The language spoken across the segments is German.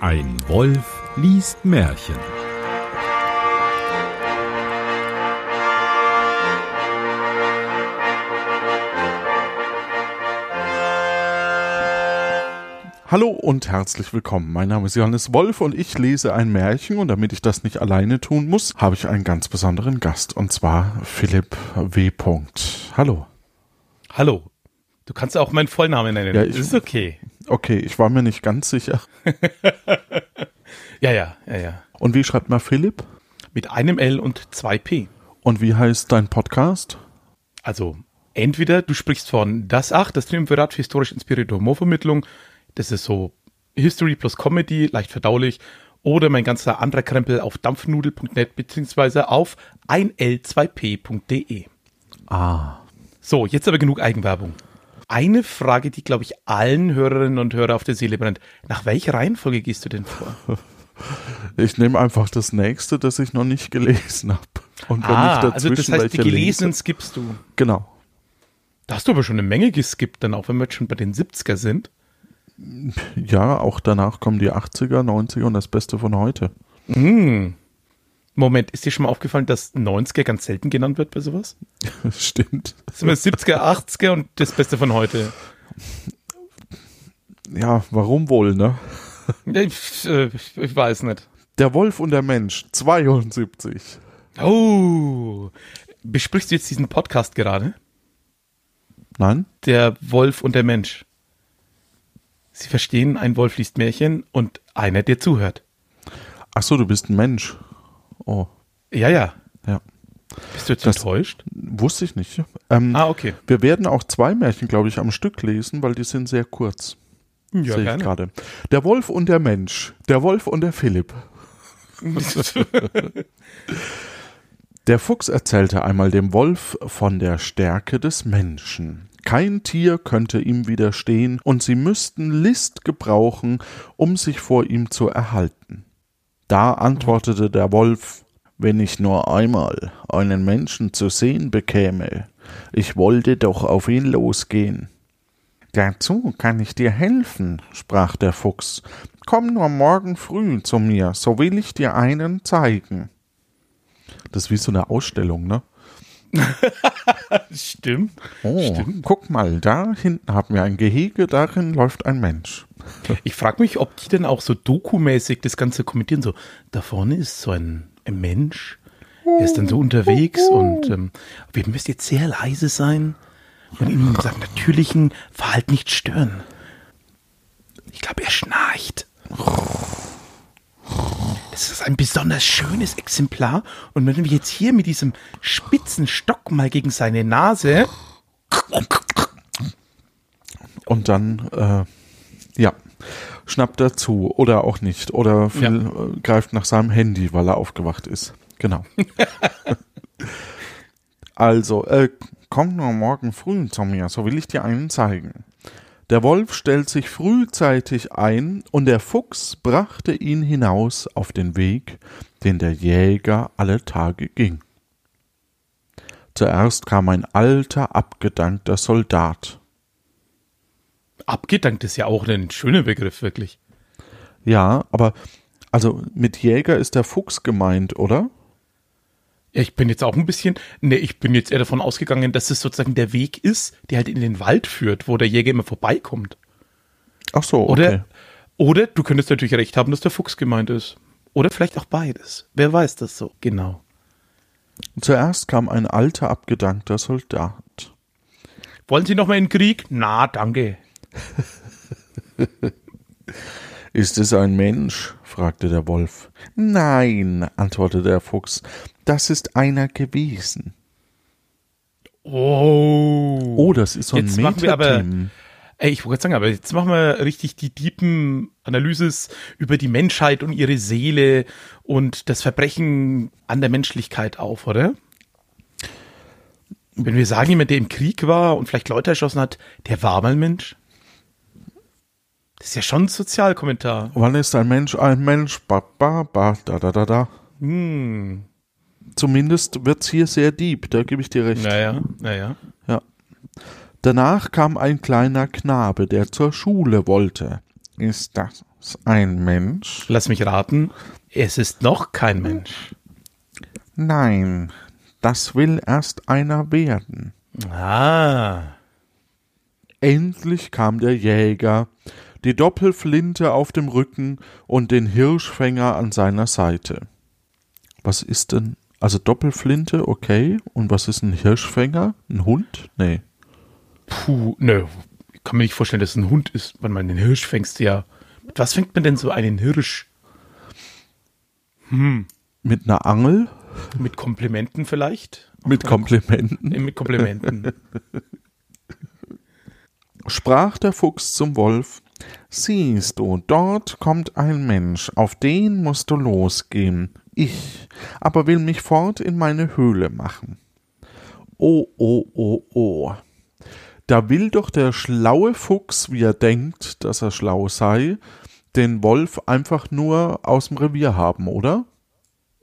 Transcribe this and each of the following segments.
Ein Wolf liest Märchen. Hallo und herzlich willkommen. Mein Name ist Johannes Wolf und ich lese ein Märchen und damit ich das nicht alleine tun muss, habe ich einen ganz besonderen Gast und zwar Philipp W. Hallo. Hallo. Du kannst auch meinen Vollnamen nennen. Ja, ich- das ist okay. Okay, ich war mir nicht ganz sicher. Ja, ja, ja, ja. Und wie schreibt man Philipp? Mit einem L und zwei P. Und wie heißt dein Podcast? Also entweder du sprichst von Das Acht, das Triumvirat für historisch inspirierte Humorvermittlung. Das ist so History plus Comedy, leicht verdaulich. Oder mein ganzer anderer Krempel auf dampfnudel.net beziehungsweise auf 1l2p.de. Ah. So, jetzt aber genug Eigenwerbung. Eine Frage, die, glaube ich, allen Hörerinnen und Hörern auf der Seele brennt. Nach welcher Reihenfolge gehst du denn vor? Ich nehme einfach das nächste, das ich noch nicht gelesen habe. Und wenn ah, ich dazwischen also das heißt, die gelesenen lese, skippst du. Genau. Da hast du aber schon eine Menge geskippt, dann auch wenn wir jetzt schon bei den 70er sind. Ja, auch danach kommen die 80er, 90er und das Beste von heute. Hm. Moment, ist dir schon mal aufgefallen, dass 90er ganz selten genannt wird bei sowas? Stimmt. Das sind wir 70er, 80er und das Beste von heute. Ja, warum wohl, ne? Ich, äh, ich weiß nicht. Der Wolf und der Mensch, 72. Oh. Besprichst du jetzt diesen Podcast gerade? Nein? Der Wolf und der Mensch. Sie verstehen, ein Wolf liest Märchen und einer, der zuhört. Ach so, du bist ein Mensch. Oh, Ja, ja. ja. Bist du jetzt Das- enttäuscht? Wusste ich nicht. Ähm, Ah, okay. Wir werden auch zwei Märchen, glaube ich, am Stück lesen, weil die sind sehr kurz. Ja, Sehe ich gerade. Der Wolf und der Mensch. Der Wolf und der Philipp. Der Fuchs erzählte einmal dem Wolf von der Stärke des Menschen. Kein Tier könnte ihm widerstehen, und sie müssten List gebrauchen, um sich vor ihm zu erhalten. Da antwortete der Wolf Wenn ich nur einmal einen Menschen zu sehen bekäme, ich wollte doch auf ihn losgehen. Dazu kann ich dir helfen, sprach der Fuchs. Komm nur morgen früh zu mir, so will ich dir einen zeigen. Das ist wie so eine Ausstellung, ne? Stimmt. Oh, guck mal, da hinten haben wir ein Gehege, darin läuft ein Mensch. Ich frage mich, ob die denn auch so dokumäßig das Ganze kommentieren. So, da vorne ist so ein, ein Mensch, er ist dann so unterwegs und ähm, wir müssen jetzt sehr leise sein und ihn in seinem natürlichen Verhalten nicht stören. Ich glaube, er schnarcht. Das ist ein besonders schönes Exemplar. Und wenn wir jetzt hier mit diesem spitzen Stock mal gegen seine Nase. Und dann, äh, ja, schnappt er zu oder auch nicht. Oder Phil äh, greift nach seinem Handy, weil er aufgewacht ist. Genau. also, äh, komm nur morgen früh zu mir, so will ich dir einen zeigen. Der Wolf stellt sich frühzeitig ein, und der Fuchs brachte ihn hinaus auf den Weg, den der Jäger alle Tage ging. Zuerst kam ein alter, abgedankter Soldat. Abgedankt ist ja auch ein schöner Begriff, wirklich. Ja, aber also mit Jäger ist der Fuchs gemeint, oder? Ja, ich bin jetzt auch ein bisschen, ne, ich bin jetzt eher davon ausgegangen, dass es sozusagen der Weg ist, der halt in den Wald führt, wo der Jäger immer vorbeikommt. Ach so, okay. Oder, oder du könntest natürlich recht haben, dass der Fuchs gemeint ist. Oder vielleicht auch beides. Wer weiß das so genau. Zuerst kam ein alter, abgedankter Soldat. Wollen Sie noch mal in den Krieg? Na, danke. Ist es ein Mensch? Fragte der Wolf. Nein, antwortete der Fuchs, das ist einer gewesen. Oh. Oh, das ist so ein Jetzt machen wir aber- Metathemen. Ey, ich wollte sagen, aber jetzt machen wir richtig die tiefen Analyses über die Menschheit und ihre Seele und das Verbrechen an der Menschlichkeit auf, oder? Wenn wir sagen, jemand, der im Krieg war und vielleicht Leute erschossen hat, der war mal Mensch. Das ist ja schon ein Sozialkommentar. Wann ist ein Mensch ein Mensch? Ba, ba, ba, da, da, da, da. Hm. Zumindest wird's hier sehr deep, da gebe ich dir recht. Naja, naja. Ja. Danach kam ein kleiner Knabe, der zur Schule wollte. Ist das, ein Mensch? Lass mich raten, es ist noch kein Mensch. Nein, das will erst einer werden. Ah. Endlich kam der Jäger, die Doppelflinte auf dem Rücken und den Hirschfänger an seiner Seite. Was ist denn, also Doppelflinte, okay, und was ist ein Hirschfänger? Ein Hund? Nee. Puh, nö. Ich kann mir nicht vorstellen, dass es ein Hund ist, wenn man den Hirsch fängst, ja. Mit was fängt man denn so einen Hirsch? Mit einer Angel? Mit Komplimenten vielleicht? Mit Komplimenten? Mit Komplimenten. sprach der Fuchs zum Wolf, siehst du, dort kommt ein Mensch, auf den musst du losgehen. Ich aber will mich fort in meine Höhle machen. Oh, oh, oh, oh. Da will doch der schlaue Fuchs, wie er denkt, dass er schlau sei, den Wolf einfach nur aus dem Revier haben, oder?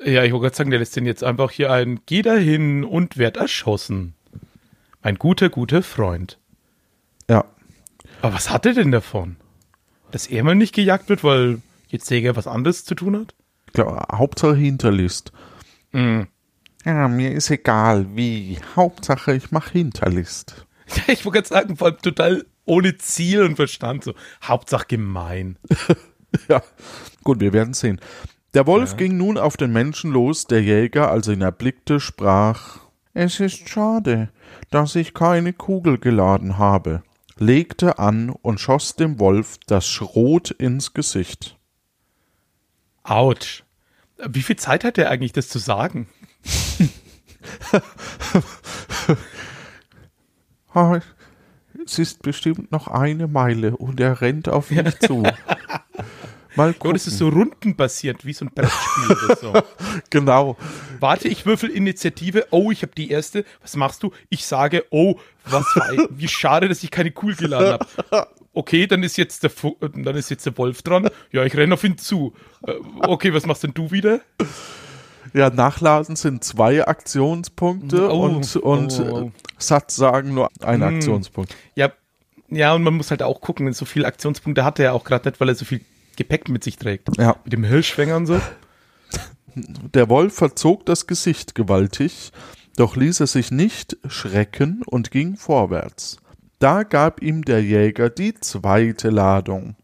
ja, ich wollte gerade sagen, der lässt den jetzt einfach hier ein Geh dahin und werd erschossen. Mein guter, guter Freund. Ja. Aber was hat er denn davon? Dass er mal nicht gejagt wird, weil jetzt Jäger was anderes zu tun hat? Glaube, Hauptsache Hinterlist. Mhm. Ja, mir ist egal, wie. Hauptsache, ich mache Hinterlist. Ja, ich wollte gerade sagen, vor allem total ohne Ziel und Verstand. So, Hauptsache gemein. Ja, gut, wir werden sehen. Der Wolf ging nun auf den Menschen los, der Jäger, als er ihn erblickte, sprach Es ist schade, dass ich keine Kugel geladen habe, legte an und schoss dem Wolf das Schrot ins Gesicht. Autsch. Wie viel Zeit hat er eigentlich, das zu sagen? Ah, Es ist bestimmt noch eine Meile und er rennt auf mich zu. Mal Oh, gucken. das ist so rundenbasiert, wie so ein Brettspiel oder so. genau. Warte, ich würfel Initiative. Oh, ich habe die erste. Was machst du? Ich sage, oh, was war, wie schade, dass ich keine Kugel geladen habe. Okay, dann ist jetzt der Fu äh, dann ist jetzt der Wolf dran. Ja, ich renne auf ihn zu. Äh, Okay, was machst denn du wieder? Ja, Nachladen sind zwei Aktionspunkte Oh, und, und oh. äh, Satz sagen nur ein Hm. Aktionspunkt. Ja, ja, und man muss halt auch gucken, so viele Aktionspunkte hat er ja auch gerade nicht, weil er so viel Gepäck mit sich trägt. Ja. Mit dem Hirschfänger und so. Der Wolf verzog das Gesicht gewaltig, doch ließ er sich nicht schrecken und ging vorwärts. Da gab ihm der Jäger die zweite Ladung.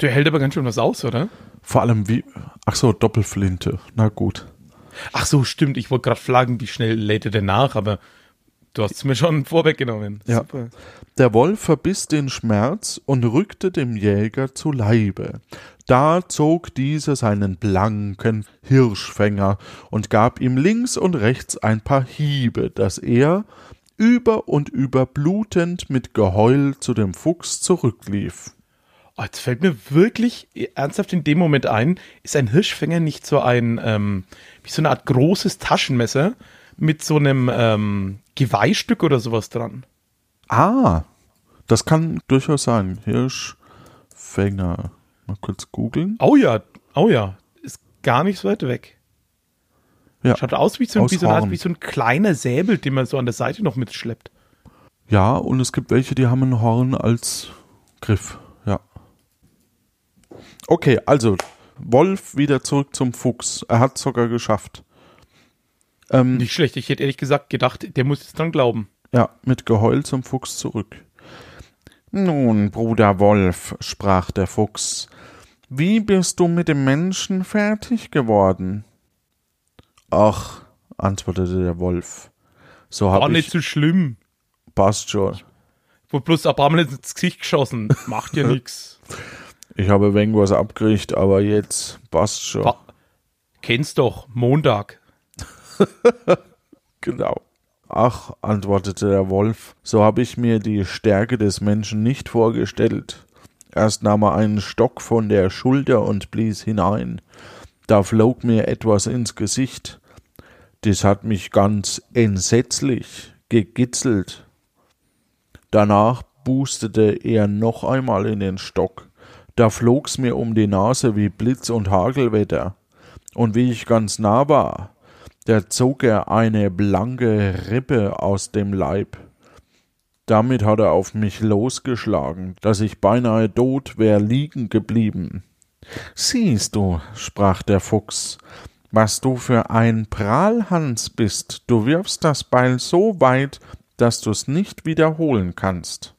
Der hält aber ganz schön was aus, oder? Vor allem wie. Ach so, Doppelflinte. Na gut. Ach so, stimmt. Ich wollte gerade fragen, wie schnell lädt er denn nach, aber du hast es mir schon vorweggenommen. Ja. Super. Der Wolf verbiss den Schmerz und rückte dem Jäger zu Leibe. Da zog dieser seinen blanken Hirschfänger und gab ihm links und rechts ein paar Hiebe, dass er über und über blutend mit Geheul zu dem Fuchs zurücklief. Oh, jetzt fällt mir wirklich ernsthaft in dem Moment ein, ist ein Hirschfänger nicht so ein, ähm, wie so eine Art großes Taschenmesser mit so einem ähm, Geweihstück oder sowas dran? Ah, das kann durchaus sein. Hirschfänger. Mal kurz googeln. Oh ja, oh ja, ist gar nicht so weit weg. Ja. Schaut aus wie so, ein- wie, so Horn. wie so ein kleiner Säbel, den man so an der Seite noch mitschleppt. Ja, und es gibt welche, die haben ein Horn als Griff. Ja. Okay, also Wolf wieder zurück zum Fuchs. Er hat sogar geschafft. Ähm, Nicht schlecht, ich hätte ehrlich gesagt gedacht, der muss jetzt dran glauben. ja, mit Geheul zum Fuchs zurück. Nun, Bruder Wolf, sprach der Fuchs, wie bist du mit dem Menschen fertig geworden? Ach, antwortete der Wolf, so War hab nicht ich, so schlimm. passt schon. Wurde bloß ein paar Mal ins Gesicht geschossen. Macht ja nix. Ich habe wenig was abgekriegt, aber jetzt passt schon. Wa- Kennst doch, Montag. Genau. Ach, antwortete der Wolf, so habe ich mir die Stärke des Menschen nicht vorgestellt. Erst nahm er einen Stock von der Schulter und blies hinein. Da flog mir etwas ins Gesicht. Das hat mich ganz entsetzlich gegitzelt. Danach bustete er noch einmal in den Stock. Da flog's mir um die Nase wie Blitz und Hagelwetter. Und wie ich ganz nah war, da zog er eine blanke Rippe aus dem Leib. Damit hat er auf mich losgeschlagen, dass ich beinahe tot wär liegen geblieben. Siehst du, sprach der Fuchs, was du für ein Prahlhans bist, du wirfst das Beil so weit, dass du's nicht wiederholen kannst.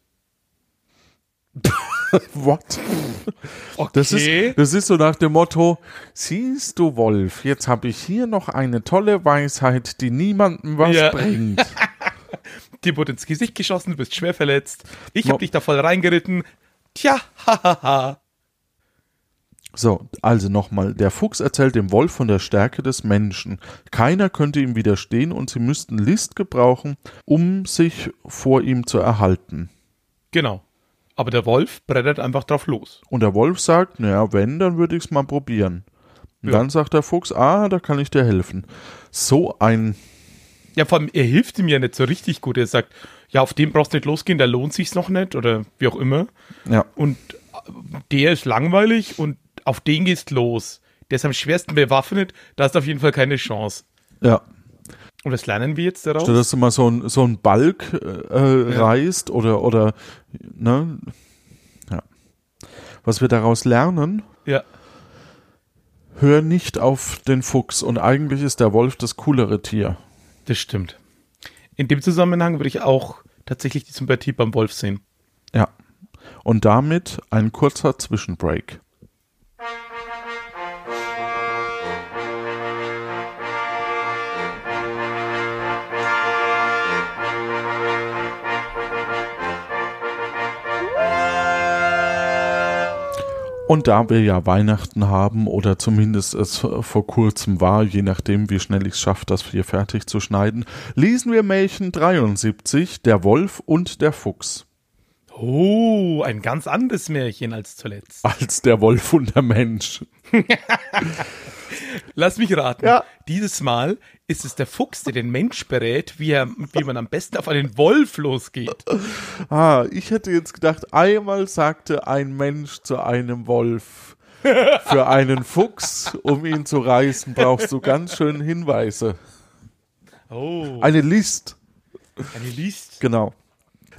What? Okay. Das ist, das ist so nach dem Motto, siehst du, Wolf, jetzt habe ich hier noch eine tolle Weisheit, die niemandem was Ja. bringt. Dir wurde ins Gesicht geschossen, du bist schwer verletzt. Ich No. hab dich da voll reingeritten. Tja, hahaha. So, also nochmal, der Fuchs erzählt dem Wolf von der Stärke des Menschen. Keiner könnte ihm widerstehen und sie müssten List gebrauchen, um sich vor ihm zu erhalten. Genau. Aber der Wolf brettert einfach drauf los. Und der Wolf sagt, naja, wenn, dann würde ich's mal probieren. Und Ja. dann sagt der Fuchs, ah, da kann ich dir helfen. So ein, Ja, vor allem, er hilft ihm ja nicht so richtig gut. Er sagt, ja, auf den brauchst du nicht losgehen, der lohnt sich's noch nicht oder wie auch immer. ja, Und äh, der ist langweilig und auf den gehst los. Der ist am schwersten bewaffnet, da hast du auf jeden Fall keine Chance. ja. Und was lernen wir jetzt daraus? Statt dass du mal so ein, so ein Balk äh, reißt oder, oder, ne, ja. Was wir daraus lernen, Ja, hör nicht auf den Fuchs und eigentlich ist der Wolf das coolere Tier. das stimmt. In dem Zusammenhang würde ich auch tatsächlich die Sympathie beim Wolf sehen. Ja. Und damit ein kurzer Zwischenbreak. Und da wir ja Weihnachten haben oder zumindest es vor kurzem war, je nachdem wie schnell ich es schaffe, das hier fertig zu schneiden, lesen wir Märchen 73, der Wolf und der Fuchs. Oh, ein ganz anderes Märchen als zuletzt. Als der Wolf und der Mensch. Lass mich raten. Ja. Dieses Mal ist es der Fuchs, der den Mensch berät, wie, er, wie man am besten auf einen Wolf losgeht. Ah, ich hätte jetzt gedacht, einmal sagte ein Mensch zu einem Wolf, für einen Fuchs, um ihn zu reißen, brauchst du ganz schön Hinweise. Oh, Eine List. eine List. Genau.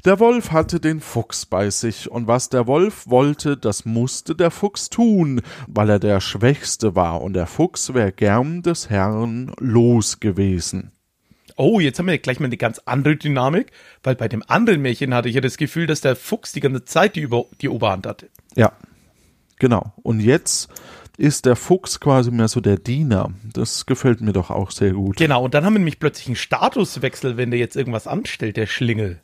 Der Wolf hatte den Fuchs bei sich, und was der Wolf wollte, das musste der Fuchs tun, weil er der Schwächste war, und der Fuchs wär gern des Herrn los gewesen. Oh, jetzt haben wir gleich mal eine ganz andere Dynamik, weil bei dem anderen Märchen hatte ich ja das Gefühl, dass der Fuchs die ganze Zeit die, Über die Oberhand hatte. Ja, genau. Und jetzt ist der Fuchs quasi mehr so der Diener. Das gefällt mir doch auch sehr gut. Genau, und dann haben wir nämlich plötzlich einen Statuswechsel, wenn der jetzt irgendwas anstellt, der Schlingel.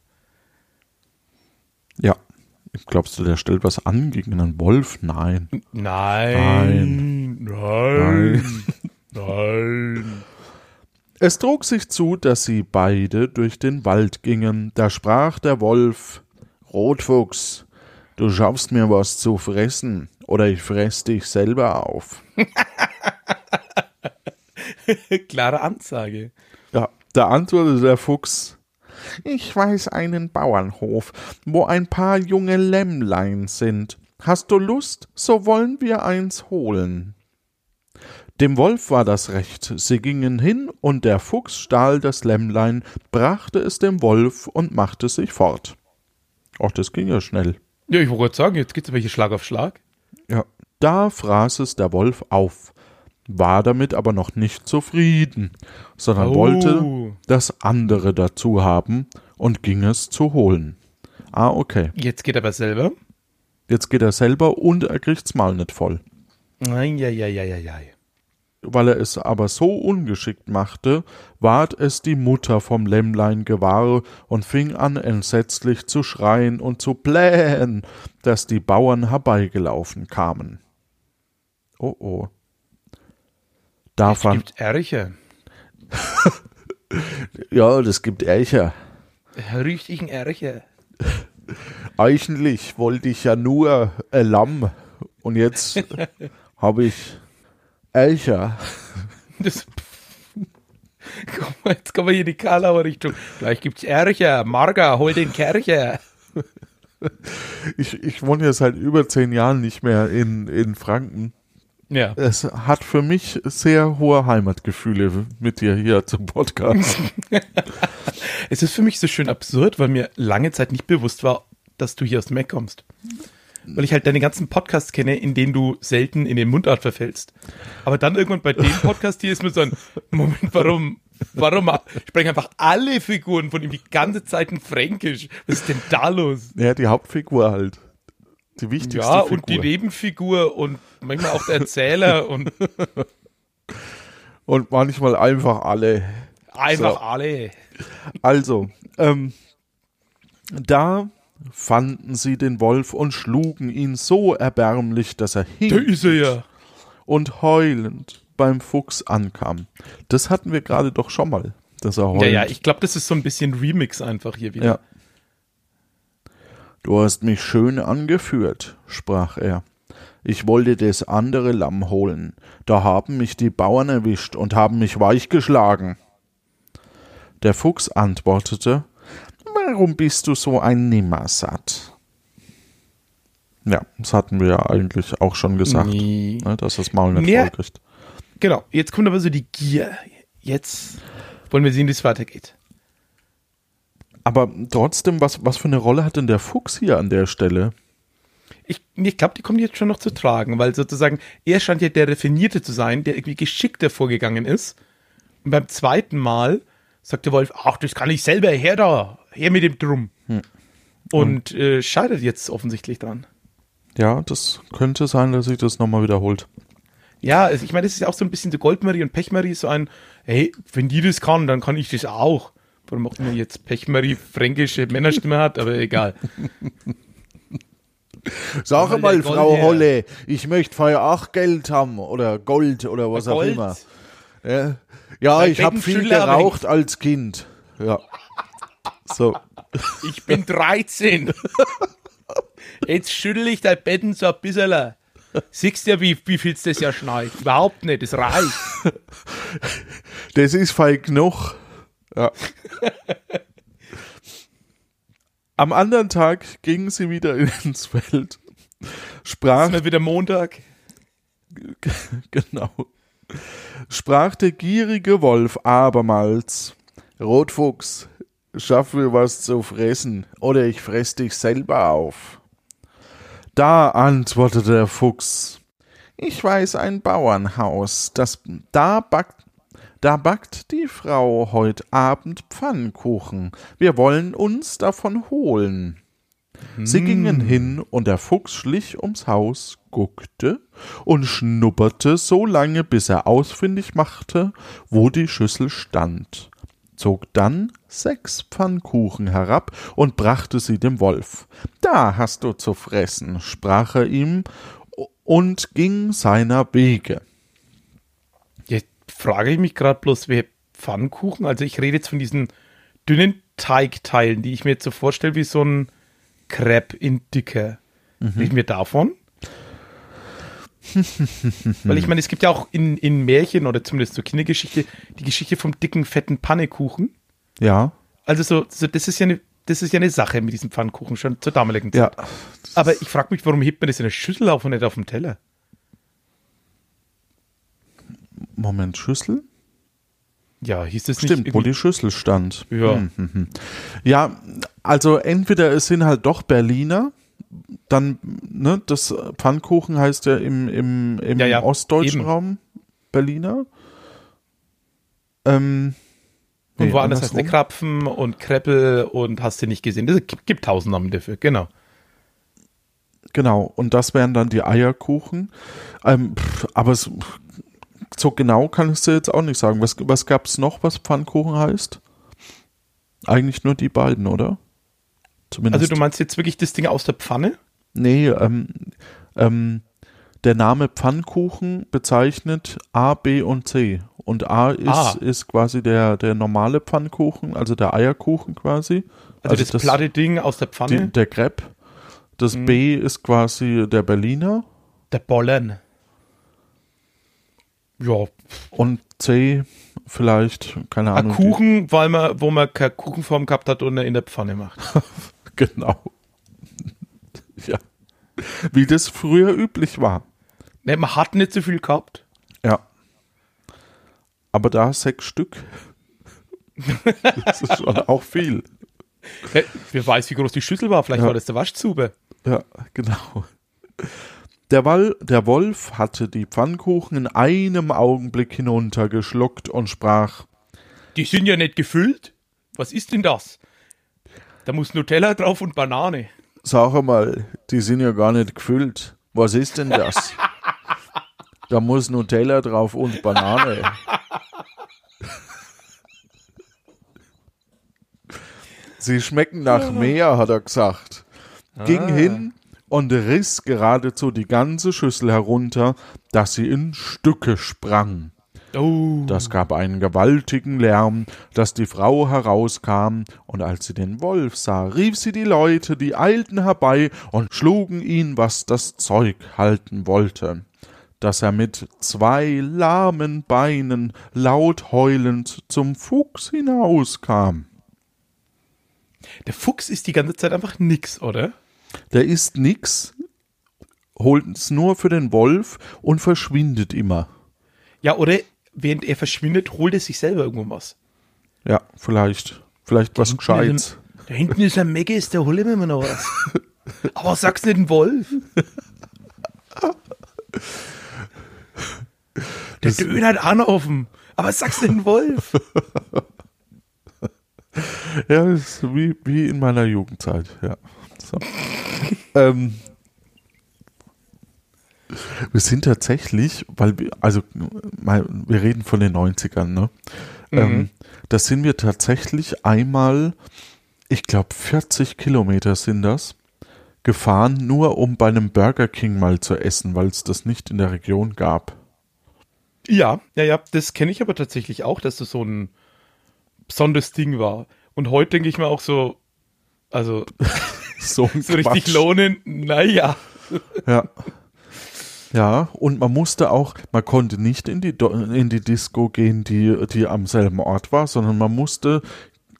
Ja. Glaubst du, der stellt was an gegen einen Wolf? Nein. Nein. Nein. Nein. Es trug sich zu, dass sie beide durch den Wald gingen. Da sprach der Wolf: Rotfuchs, du schaffst mir was zu fressen, oder ich fress dich selber auf. Klare Ansage. Ja, da antwortete der Fuchs: Ich weiß einen Bauernhof, wo ein paar junge Lämmlein sind. Hast du Lust, so wollen wir eins holen. Dem Wolf war das recht. Sie gingen hin, und der Fuchs stahl das Lämmlein, brachte es dem Wolf und machte sich fort. Ach, das ging ja schnell. Ja, ich wollte gerade sagen, jetzt geht's aber hier Schlag auf Schlag. Ja. Da fraß es der Wolf auf, war damit aber noch nicht zufrieden, sondern Oh. wollte das andere dazu haben und ging es zu holen. Ah, okay. Jetzt geht er aber selber. Jetzt geht er selber und er kriegt's mal nicht voll. Nein, ja, ja, ja, ja, ja. Weil er es aber so ungeschickt machte, ward es die Mutter vom Lämmlein gewahr und fing an entsetzlich zu schreien und zu plähen, dass die Bauern herbeigelaufen kamen. Oh oh. Da Es fand, gibt Ärcher. ja, das gibt Ärcher. Richtigen Ärcher. Eigentlich wollte ich ja nur ein Lamm und jetzt habe ich Ärcher. Das, Guck mal, jetzt kommen wir hier in die Karlauer Richtung. Gleich gibt's Ärcher. Marga, hol den Kercher. Ich, ich wohne jetzt seit über zehn Jahren nicht mehr in, in Franken. Ja. Es hat für mich sehr hohe Heimatgefühle mit dir hier zum Podcast. Es ist für mich so schön absurd, weil mir lange Zeit nicht bewusst war, dass du hier aus dem Eck kommst. Weil ich halt deine ganzen Podcasts kenne, in denen du selten in den Mundart verfällst. Aber dann irgendwann bei dem Podcast hier ist mir so ein Moment, warum, warum sprechen einfach alle Figuren von ihm die ganze Zeit in Fränkisch? Was ist denn da los? ja, die Hauptfigur halt. Die wichtigste Ja, Figur. und die Nebenfigur und manchmal auch der Erzähler und und manchmal einfach alle. einfach So. alle. Also, ähm, da fanden sie den Wolf und schlugen ihn so erbärmlich, dass er Da hing ist er ja. und heulend beim Fuchs ankam. Das hatten wir gerade doch schon mal, dass er heulend. Ja, ja, ich glaube, das ist so ein bisschen Remix einfach hier wieder. Ja. Du hast mich schön angeführt, sprach er. Ich wollte das andere Lamm holen. Da haben mich die Bauern erwischt und haben mich weichgeschlagen. Der Fuchs antwortete, Warum bist du so ein Nimmersatt? Ja, das hatten wir ja eigentlich auch schon gesagt, Nee. ne, dass das Maul nicht Nee. voll kriegt. Genau, jetzt kommt aber so die Gier. Jetzt wollen wir sehen, wie es weitergeht. Aber trotzdem, was, was für eine Rolle hat denn der Fuchs hier an der Stelle? Ich, ich glaube, die kommt jetzt schon noch zu tragen, weil sozusagen er scheint ja der Raffinierte zu sein, der irgendwie geschickter vorgegangen ist. Und beim zweiten Mal sagt der Wolf, ach, das kann ich selber, her da, her mit dem Drum. Und äh, scheitert jetzt offensichtlich dran. Ja, das könnte sein, dass sich das nochmal wiederholt. Ja, also ich meine, das ist ja auch so ein bisschen so Goldmarie und Pechmarie, so ein, hey, wenn die das kann, dann kann ich das auch. Warum auch immer jetzt Pechmarie fränkische Männerstimme hat, aber egal. Sag mal, Frau her- Holle, ich möchte für auch Geld haben oder Gold oder was auch Gold. immer. Ja, ja ich habe viel geraucht als Kind. Ja. So. Ich bin 13. Jetzt schüttel ich dein Betten so ein bisschen. Siehst du ja, wie, wie viel das ja schneit? Überhaupt nicht, das reicht. Das ist feig genug. Ja. Am anderen Tag gingen sie wieder ins Feld, sprach Ist wieder Montag. Genau. Sprach der gierige Wolf abermals: Rotfuchs, schaff mir was zu fressen, oder ich fress dich selber auf. Da antwortete der Fuchs: Ich weiß ein Bauernhaus, das da backt. Da backt die Frau heut Abend Pfannkuchen. Wir wollen uns davon holen. Sie gingen hin und der Fuchs schlich ums Haus, guckte und schnupperte so lange, bis er ausfindig machte, wo die Schüssel stand, zog dann sechs Pfannkuchen herab und brachte sie dem Wolf. Da hast du zu fressen, sprach er ihm und ging seiner Wege. Frage ich mich gerade bloß, wer Pfannkuchen, also ich rede jetzt von diesen dünnen Teigteilen, die ich mir jetzt so vorstelle wie so ein Crepe in dicker. Reden wir davon? Weil ich meine, es gibt ja auch in, in Märchen oder zumindest zur Kindergeschichte die Geschichte vom dicken, fetten Pannekuchen. Ja, Also so, so das ist ja eine, das ist ja eine Sache mit diesem Pfannkuchen schon zur damaligen Zeit. ja. Aber ich frage mich, warum hebt man das in der Schüssel auf und nicht auf dem Teller? Moment, Schüssel? Ja, hieß Stimmt, nicht wo irgendwie- die Schüssel stand. Ja. Mhm. Ja, also entweder es sind halt doch Berliner, dann, ne, das Pfannkuchen heißt ja im, im, im Ja, ja, ostdeutschen eben. Raum Berliner. Ähm, Und nee, woanders heißt der. Krapfen und Kreppel und hast du nicht gesehen. Es gibt, gibt tausend Namen dafür, genau. Genau, und das wären dann die Eierkuchen. Ähm, pff, aber es, so genau kann ich dir jetzt auch nicht sagen. Was, was gab es noch, was Pfannkuchen heißt? Eigentlich nur die beiden, oder? Zumindest. Also du meinst jetzt wirklich das Ding aus der Pfanne? Nee, ähm, ähm, der Name Pfannkuchen bezeichnet A, B und C. Und A ist, Ah. ist quasi der, der normale Pfannkuchen, also der Eierkuchen quasi. Also, das, platte Ding aus der Pfanne? die, der Crepe. Das Mhm. B ist quasi der Berliner. der Bollen. Ja, Und C vielleicht, keine ein Ahnung. die- Kuchen, weil man, wo man keine Kuchenform gehabt hat und er in der Pfanne macht. Genau. ja. Wie das früher üblich war. Ne, man hat nicht so viel gehabt. Ja. Aber da sechs Stück. das ist schon auch viel. Ja, wer weiß, wie groß die Schüssel war. Vielleicht Ja. war das der Waschzube. Ja, genau. Der, Wal der Wolf hatte die Pfannkuchen in einem Augenblick hinuntergeschluckt und sprach, Die sind ja nicht gefüllt. Was ist denn das? Da muss Nutella drauf und Banane. Sag mal, die sind ja gar nicht gefüllt. Was ist denn das? da muss Nutella drauf und Banane. Sie schmecken nach Meer, hat er gesagt. Ging hin und riss geradezu die ganze Schüssel herunter, dass sie in Stücke sprang. Oh. Das gab einen gewaltigen Lärm, dass die Frau herauskam, und als sie den Wolf sah, rief sie die Leute, die eilten herbei und schlugen ihn, was das Zeug halten wollte, dass er mit zwei lahmen Beinen laut heulend zum Fuchs hinauskam. Der Fuchs ist die ganze Zeit einfach nix, oder? Der isst nix, holt es nur für den Wolf und verschwindet immer. Ja, oder während er verschwindet, holt er sich selber irgendwo was. Ja, vielleicht, vielleicht was Gescheites. Da hinten ist ein Meggis, der holt immer noch was. Aber sag's nicht ein Wolf. Der Döner hat auch noch offen. Aber sag's nicht ein Wolf. Ja, das ist wie, wie in meiner Jugendzeit, ja. So. ähm, wir sind tatsächlich, weil wir, also mal, wir reden von den 90ern, ne? Ähm, da sind wir tatsächlich einmal, ich glaube 40 Kilometer sind das, gefahren, nur um bei einem Burger King mal zu essen, weil es das nicht in der Region gab. Ja, ja, ja, das kenne ich aber tatsächlich auch, dass das so ein besonderes Ding war. Und heute denke ich mir auch so, also So, so richtig lohnen, naja. Ja. Ja, und man musste auch, man konnte nicht in die, in die Disco gehen, die, die am selben Ort war, sondern man musste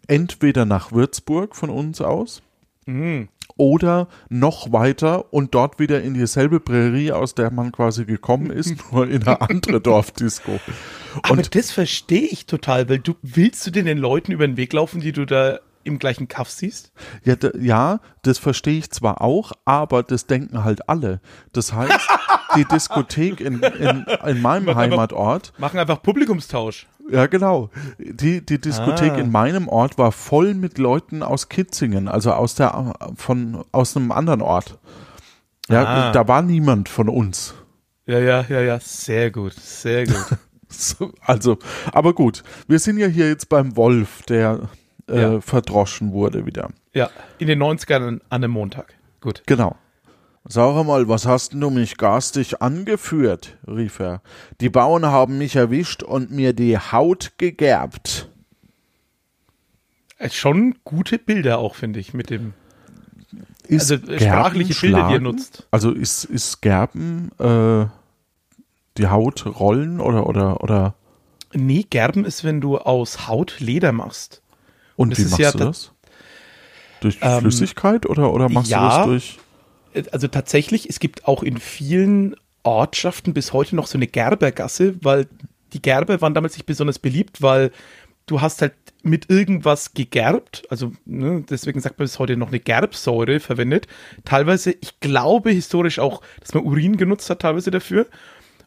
entweder nach Würzburg von uns aus Mhm. oder noch weiter und dort wieder in dieselbe Prärie, aus der man quasi gekommen ist, nur in eine andere Dorfdisco. Aber Und das verstehe ich total, weil du willst du denn den Leuten über den Weg laufen, die du da im gleichen Kaff siehst? ja, ja, das verstehe ich zwar auch, aber das denken halt alle. Das heißt, die Diskothek in, in, in meinem Mach einfach- Heimatort Machen einfach Publikumstausch. Ja, genau. Die, die Diskothek Ah. in meinem Ort war voll mit Leuten aus Kitzingen, also aus der von aus einem anderen Ort. Ja, Ah. da war niemand von uns. Ja, ja, ja, ja, sehr gut, sehr gut. So, Also, aber gut, wir sind ja hier jetzt beim Wolf, der äh, Ja. verdroschen wurde wieder. ja, in den 90ern an einem Montag. Gut. Genau. Sag mal, was hast denn du mich garstig angeführt? rief er. Die Bauern haben mich erwischt und mir die Haut gegerbt. Äh, Schon gute Bilder auch, finde ich, mit dem, Ist also äh, Gerben sprachliche Bilder, die er schlagen? nutzt. Also ist, ist Gerben äh, die Haut rollen oder oder oder Nee, Gerben ist, wenn du aus Haut Leder machst. Und wie ist machst ja du das? Durch Ähm, Flüssigkeit oder oder machst du ja. das durch? Äh, Also tatsächlich, es gibt auch in vielen Ortschaften bis heute noch so eine Gerbergasse, weil die Gerber waren damals nicht besonders beliebt, weil du hast halt mit irgendwas gegerbt, also ne, deswegen sagt man bis heute noch eine Gerbsäure verwendet. Teilweise, ich glaube historisch auch, dass man Urin genutzt hat, teilweise dafür.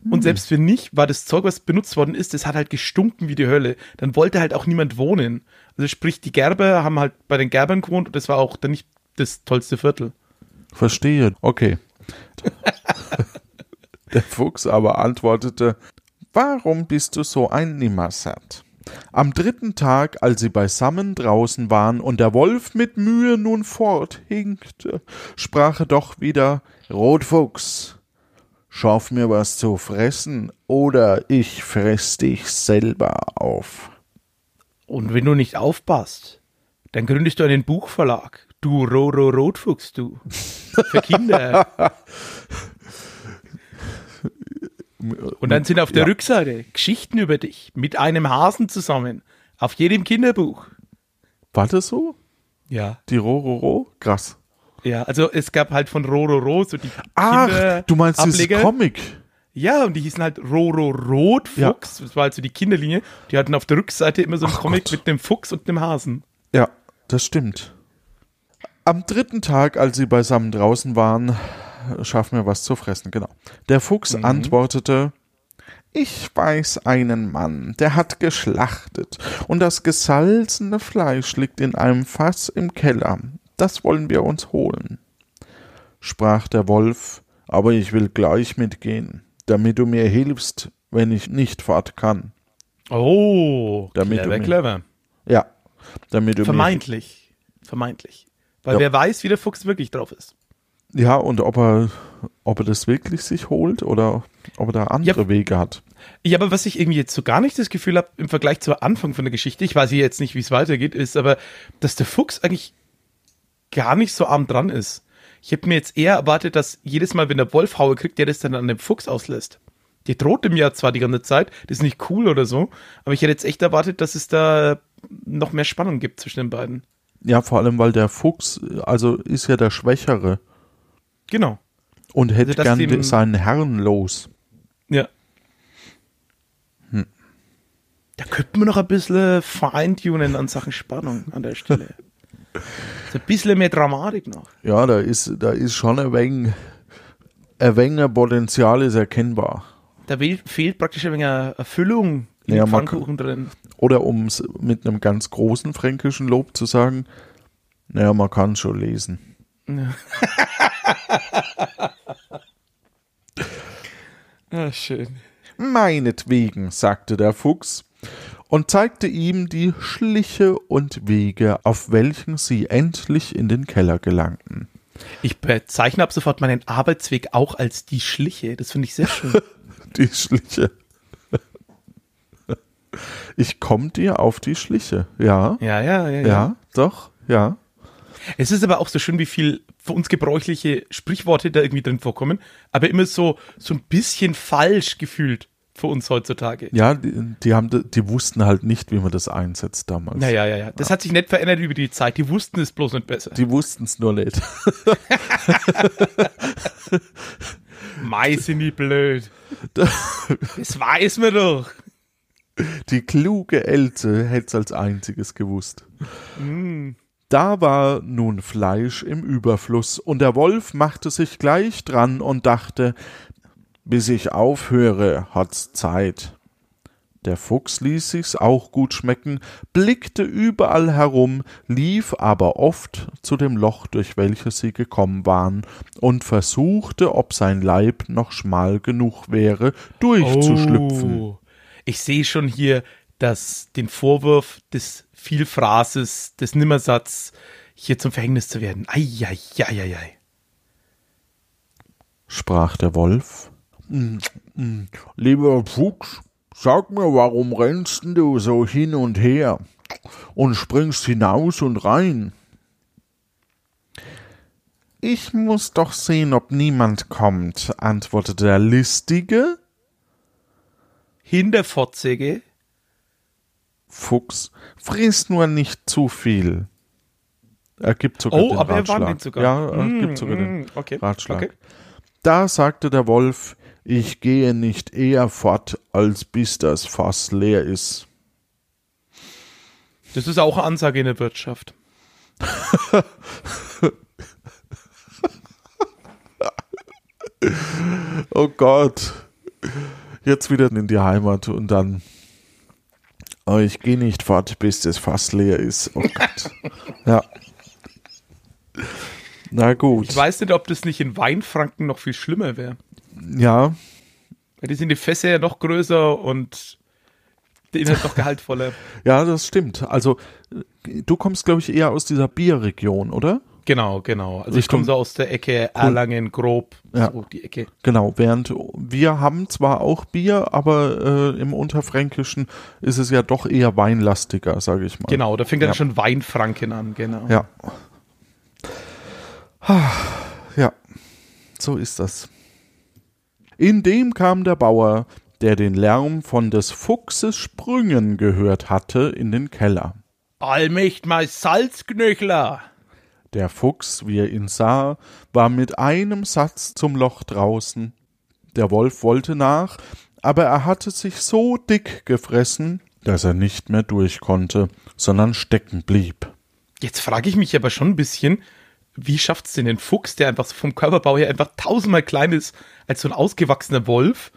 Und selbst wenn nicht, war das Zeug, was benutzt worden ist, das hat halt gestunken wie die Hölle. Dann wollte halt auch niemand wohnen. Also sprich, die Gerber haben halt bei den Gerbern gewohnt und das war auch dann nicht das tollste Viertel. Verstehe. Okay. Der Fuchs aber antwortete, Warum bist du so ein Nimmersatt? Am dritten Tag, als sie beisammen draußen waren und der Wolf mit Mühe nun forthinkte, sprach er doch wieder, Rotfuchs, schaff mir was zu fressen, oder ich fress dich selber auf. Und wenn du nicht aufpasst, dann gründest du einen Buchverlag. Du Roro Rotfuchs, du. Für Kinder. Und dann sind auf der Ja. Rückseite Geschichten über dich mit einem Hasen zusammen. Auf jedem Kinderbuch. War das so? Ja. Die Rororo? Krass. Ja, also es gab halt von Rororo so die Ach, Kinder- du meinst dieses Ableger. Comic. Ja, und die hießen halt Roro Rotfuchs. Das war halt so die Kinderlinie. Die hatten auf der Rückseite immer so ein Ach Comic Gott. mit dem Fuchs und dem Hasen. Ja, das stimmt. Am dritten Tag, als sie beisammen draußen waren, schaffen wir was zu fressen, genau. Der Fuchs antwortete, ich weiß einen Mann, der hat geschlachtet, und das gesalzene Fleisch liegt in einem Fass im Keller. Das wollen wir uns holen. Sprach der Wolf, aber ich will gleich mitgehen, damit du mir hilfst, wenn ich nicht fort kann. Oh, Damit clever, mir- clever. Ja, damit du mir Vermeintlich. Vermeintlich. Weil Ja. wer weiß, wie der Fuchs wirklich drauf ist. Ja, und ob er, ob er das wirklich sich holt oder ob er da andere Ja. Wege hat. Ja, aber was ich irgendwie jetzt so gar nicht das Gefühl habe, im Vergleich zum Anfang von der Geschichte, ich weiß hier jetzt nicht, wie es weitergeht, ist aber, dass der Fuchs eigentlich gar nicht so arm dran ist. Ich hätte mir jetzt eher erwartet, dass jedes Mal, wenn der Wolf Haue kriegt, der das dann an dem Fuchs auslässt. Der droht ihm ja zwar die ganze Zeit, das ist nicht cool oder so, aber ich hätte jetzt echt erwartet, dass es da noch mehr Spannung gibt zwischen den beiden. Ja, vor allem, weil der Fuchs, also ist ja der Schwächere Genau. und hätte Also, gern dem- seinen Herrn los. Ja. Da könnte man noch ein bisschen feintunen an Sachen Spannung an der Stelle. so ein bisschen mehr Dramatik noch. Ja, da ist, da ist schon ein wenig, ein wenig Potenzial ist erkennbar. Da fehlt praktisch ein wenig eine Erfüllung in Ja, Pfannkuchen drin. Oder um es mit einem ganz großen fränkischen Lob zu sagen, naja, man kann schon lesen. Ah, schön. Meinetwegen, sagte der Fuchs und zeigte ihm die Schliche und Wege, auf welchen sie endlich in den Keller gelangten. Ich bezeichne ab sofort meinen Arbeitsweg auch als die Schliche. Das finde ich sehr schön. Die Schliche. Ich komm dir auf die Schliche. Ja, ja, ja, ja, ja, ja. doch, ja. Es ist aber auch so schön, wie viel für uns gebräuchliche Sprichworte da irgendwie drin vorkommen, aber immer so, so ein bisschen falsch gefühlt für uns heutzutage. Ja, die, die, haben, die wussten halt nicht, wie man das einsetzt damals. Naja, ja, ja. Das hat sich nicht verändert über die Zeit. Die wussten es bloß nicht besser. Die wussten es nur nicht. Mei, sind die blöd. Das weiß man doch. Die kluge Else hätte es als einziges gewusst. Da war nun Fleisch im Überfluss, und der Wolf machte sich gleich dran und dachte, bis ich aufhöre, hat's Zeit. Der Fuchs ließ sich's auch gut schmecken, blickte überall herum, lief aber oft zu dem Loch, durch welches sie gekommen waren, und versuchte, ob sein Leib noch schmal genug wäre, durchzuschlüpfen. Oh. Ich sehe schon hier dass den Vorwurf des Vielphrases, des Nimmersatz hier zum Verhängnis zu werden. Eieieiei. sprach der Wolf. "Mm, mm, Lieber Fuchs, sag mir, warum rennst du so hin und her und springst hinaus und rein? Ich muss doch sehen, ob niemand kommt, antwortete der Listige. Hinterfotzige. Fuchs, friss nur nicht zu viel. Er gibt sogar Oh, den aber er Ratschlag. warnt ihn sogar. Ja, er Mm, gibt sogar den mm, okay, Ratschlag. okay. Da sagte der Wolf, ich gehe nicht eher fort, als bis das Fass leer ist. Das ist auch eine Ansage in der Wirtschaft. Oh Gott. Jetzt wieder in die Heimat und dann. Oh, ich gehe nicht fort, bis das Fass leer ist. Oh Gott. ja. Na gut. Ich weiß nicht, ob das nicht in Weinfranken noch viel schlimmer wäre. Ja, Weil die sind die Fässer ja noch größer und der Inhalt noch gehaltvoller. ja, das stimmt. Also, du kommst, glaube ich, eher aus dieser Bierregion, oder? Genau, genau. Also ich komme so aus der Ecke Erlangen, grob, Ja. so die Ecke. Genau, während wir haben zwar auch Bier, aber äh, im Unterfränkischen ist es ja doch eher weinlastiger, sage ich mal. Genau, da fängt dann Ja. schon Weinfranken an, genau. Ja. Ah, Ja, so ist das. Indem kam der Bauer, der den Lärm von des Fuchses Sprüngen gehört hatte, in den Keller. Allmächt mein Salzknöchler. Der Fuchs, wie er ihn sah, war mit einem Satz zum Loch draußen. Der Wolf wollte nach, aber er hatte sich so dick gefressen, dass er nicht mehr durch konnte, sondern stecken blieb. Jetzt frage ich mich aber schon ein bisschen, wie schafft es denn den Fuchs, der einfach vom Körperbau her einfach tausendmal kleiner ist als so ein ausgewachsener Wolf,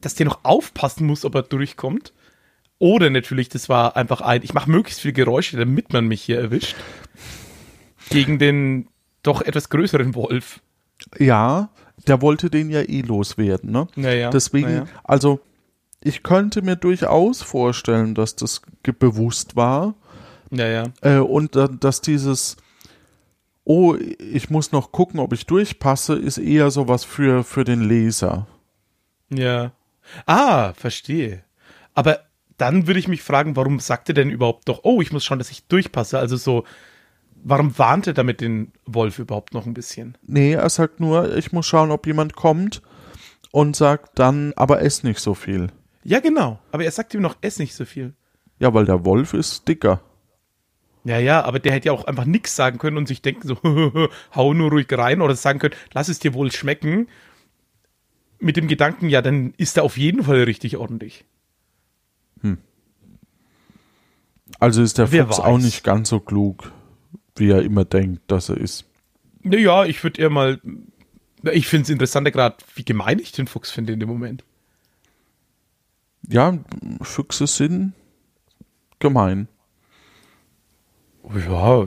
dass der noch aufpassen muss, ob er durchkommt? Oder natürlich, das war einfach ein, ich mache möglichst viele Geräusche, damit man mich hier erwischt. Gegen den doch etwas größeren Wolf. Ja, der wollte den ja eh loswerden, ne? Naja, Deswegen, naja. also ich könnte mir durchaus vorstellen, dass das bewusst war Naja. äh, und da, dass dieses Oh, ich muss noch gucken, ob ich durchpasse, ist eher sowas für, für den Leser. Ja. Ah, verstehe. Aber dann würde ich mich fragen, warum sagt er denn überhaupt doch, oh, ich muss schauen, dass ich durchpasse? Also so, warum warnt er damit den Wolf überhaupt noch ein bisschen? Nee, er sagt nur, ich muss schauen, ob jemand kommt und sagt dann, aber ess nicht so viel. Ja, genau. Aber er sagt ihm noch, ess nicht so viel. Ja, weil der Wolf ist dicker. Ja, ja, aber der hätte ja auch einfach nichts sagen können und sich denken so, hau nur ruhig rein oder sagen können, lass es dir wohl schmecken. Mit dem Gedanken, ja, dann ist er auf jeden Fall richtig ordentlich. Also ist der Wer Fuchs weiß. auch nicht ganz so klug, wie er immer denkt, dass er ist. Naja, ich würde eher mal, ich finde es interessanter gerade, wie gemein ich den Fuchs finde in dem Moment. Ja, Füchse sind gemein. Ja,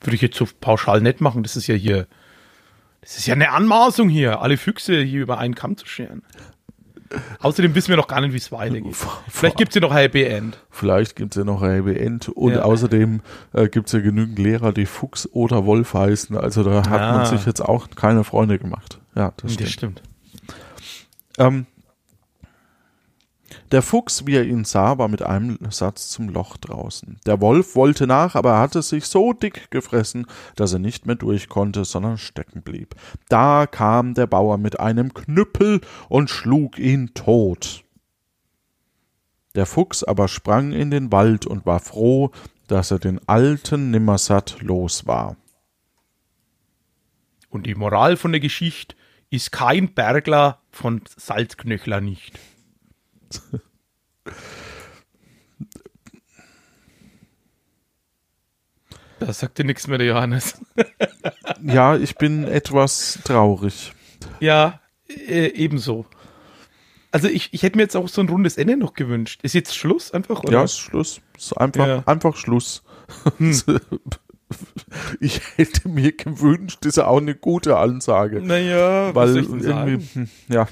würde ich jetzt so pauschal nicht machen. Das ist ja hier, das ist ja eine Anmaßung hier, alle Füchse hier über einen Kamm zu scheren. Außerdem wissen wir noch gar nicht, wie es weitergeht. Vielleicht gibt es ja noch ein Happy End. Vielleicht gibt es ja noch ein Happy End und Ja. außerdem äh, gibt es ja genügend Lehrer, die Fuchs oder Wolf heißen. Also da hat Ah. man sich jetzt auch keine Freunde gemacht. Ja, das Das stimmt. stimmt. Ähm, der Fuchs, wie er ihn sah, war mit einem Satz zum Loch draußen. Der Wolf wollte nach, aber er hatte sich so dick gefressen, dass er nicht mehr durch konnte, sondern stecken blieb. Da kam der Bauer mit einem Knüppel und schlug ihn tot. Der Fuchs aber sprang in den Wald und war froh, dass er den alten Nimmersatt los war. Und die Moral von der Geschichte ist kein Bergler von Salzknöchler nicht. Da sagt dir nichts mehr, der Johannes. Ja, ich bin etwas traurig. Ja, äh, ebenso. Also ich, ich hätte mir jetzt auch so ein rundes Ende noch gewünscht. Ist jetzt Schluss einfach? Oder? Ja, ist Schluss. Ist einfach, Ja. einfach Schluss. Ich hätte mir gewünscht, ist ja auch eine gute Ansage. Naja, weil sagen? irgendwie, hm, ja,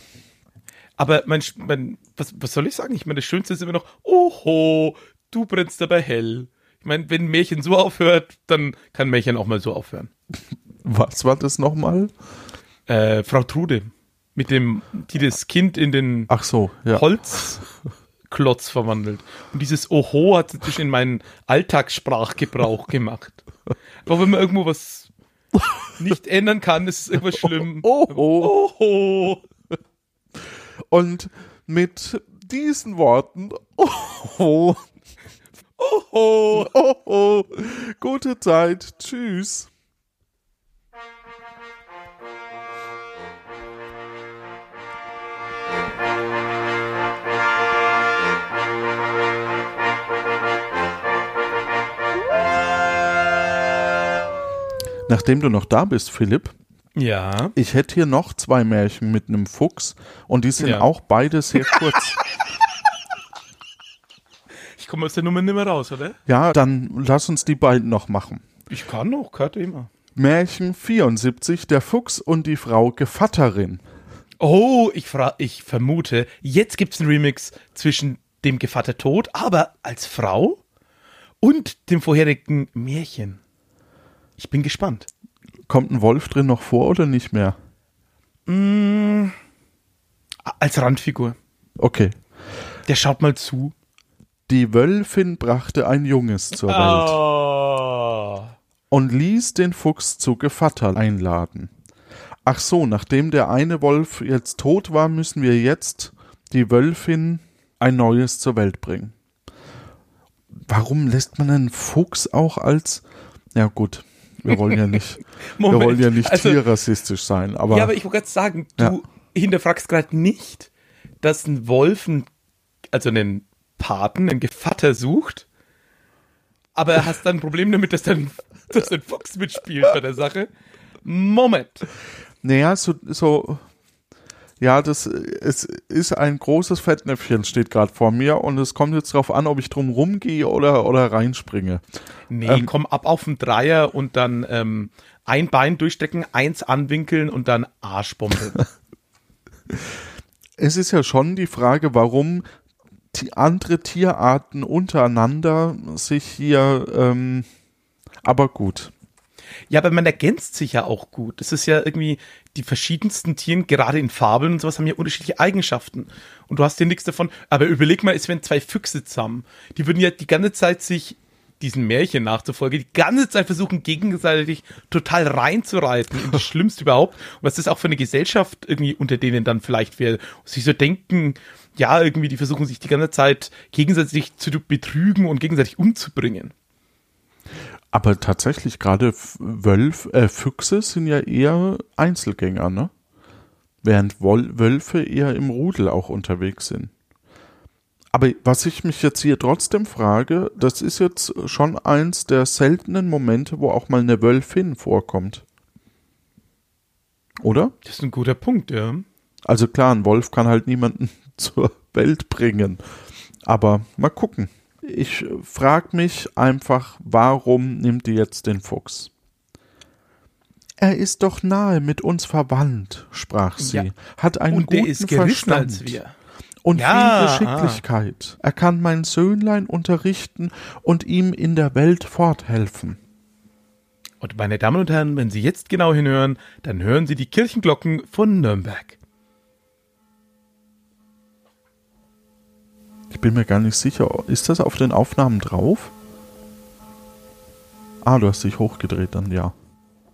Aber mein, mein was, was soll ich sagen? Ich meine, das Schönste ist immer noch, oho, du brennst dabei hell. Ich meine, wenn ein Märchen so aufhört, dann kann ein Märchen auch mal so aufhören. was war das nochmal? Äh, Frau Trude, mit dem, die das Kind in den Ach so, ja. Holzklotz verwandelt. Und dieses Oho hat inzwischen in meinen Alltagssprachgebrauch gemacht. Aber wenn man irgendwo was nicht ändern kann, ist es irgendwas schlimm. Oh, oh. Oho. Und mit diesen Worten, oh, oh, oh, oh, gute Zeit, tschüss. Nachdem du noch da bist, Philipp, Ja. ich hätte hier noch zwei Märchen mit einem Fuchs und die sind Ja. auch beide sehr kurz. Ich komme aus der Nummer nicht mehr raus, oder? ja, dann lass uns die beiden noch machen. Ich kann noch, gehört immer. Märchen 74, der Fuchs und die Frau Gevatterin. Oh, ich, ich vermute, jetzt gibt's einen Remix zwischen dem Gevatter Tod, aber als Frau und dem vorherigen Märchen. Ich bin gespannt. Kommt ein Wolf drin noch vor oder nicht mehr? Als Randfigur. Okay. Der schaut mal zu. Die Wölfin brachte ein Junges zur Welt Oh. und ließ den Fuchs zu Gevatter einladen. Ach so, nachdem der eine Wolf jetzt tot war, müssen wir jetzt die Wölfin ein neues zur Welt bringen. Warum lässt man einen Fuchs auch als. Ja, gut. Wir wollen ja nicht, wir Moment, wollen ja nicht also- tierrassistisch sein, aber. Ja, aber ich wollte gerade sagen, du, Ja. hinterfragst gerade nicht, dass ein Wolf, einen, also einen Paten, einen Gevatter sucht, aber er hast dann ein Problem damit, dass dann, dass ein Fuchs mitspielt bei der Sache. Moment. Naja, so, so ja, das es ist ein großes Fettnäpfchen, steht gerade vor mir und es kommt jetzt darauf an, ob ich drum rumgehe oder, oder reinspringe. Nee, ähm, komm ab auf den Dreier und dann ähm, ein Bein durchstecken, eins anwinkeln und dann Arschbombe. es ist ja schon die Frage, warum die andere Tierarten untereinander sich hier, ähm, aber gut. Ja, aber man ergänzt sich ja auch gut. Das ist ja irgendwie, die verschiedensten Tieren, gerade in Fabeln und sowas, haben ja unterschiedliche Eigenschaften. Und du hast ja nichts davon. Aber überleg mal, es wären zwei Füchse zusammen. Die würden ja die ganze Zeit sich diesen Märchen nachzufolgen, die ganze Zeit versuchen, gegenseitig total reinzureiten in das Schlimmste überhaupt. Und was das auch für eine Gesellschaft irgendwie unter denen dann vielleicht wäre. Sich so denken, ja, irgendwie, die versuchen sich die ganze Zeit gegenseitig zu betrügen und gegenseitig umzubringen. Aber tatsächlich, gerade Wölf, äh, Füchse sind ja eher Einzelgänger, ne? Während Wol Wölfe eher im Rudel auch unterwegs sind. Aber was ich mich jetzt hier trotzdem frage, das ist jetzt schon eins der seltenen Momente, wo auch mal eine Wölfin vorkommt. Oder? Das ist ein guter Punkt, ja. Also klar, ein Wolf kann halt niemanden zur Welt bringen. Aber mal gucken. Ich frage mich einfach, warum nimmt ihr jetzt den Fuchs? Er ist doch nahe mit uns verwandt, sprach sie, ja. hat einen und guten Verstand und ja, viel Geschicklichkeit. Ah. Er kann mein Söhnlein unterrichten und ihm in der Welt forthelfen. Und meine Damen und Herren, wenn Sie jetzt genau hinhören, dann hören Sie die Kirchenglocken von Nürnberg. Ich bin mir gar nicht sicher. Ist das auf den Aufnahmen drauf? Ah, du hast dich hochgedreht dann, ja.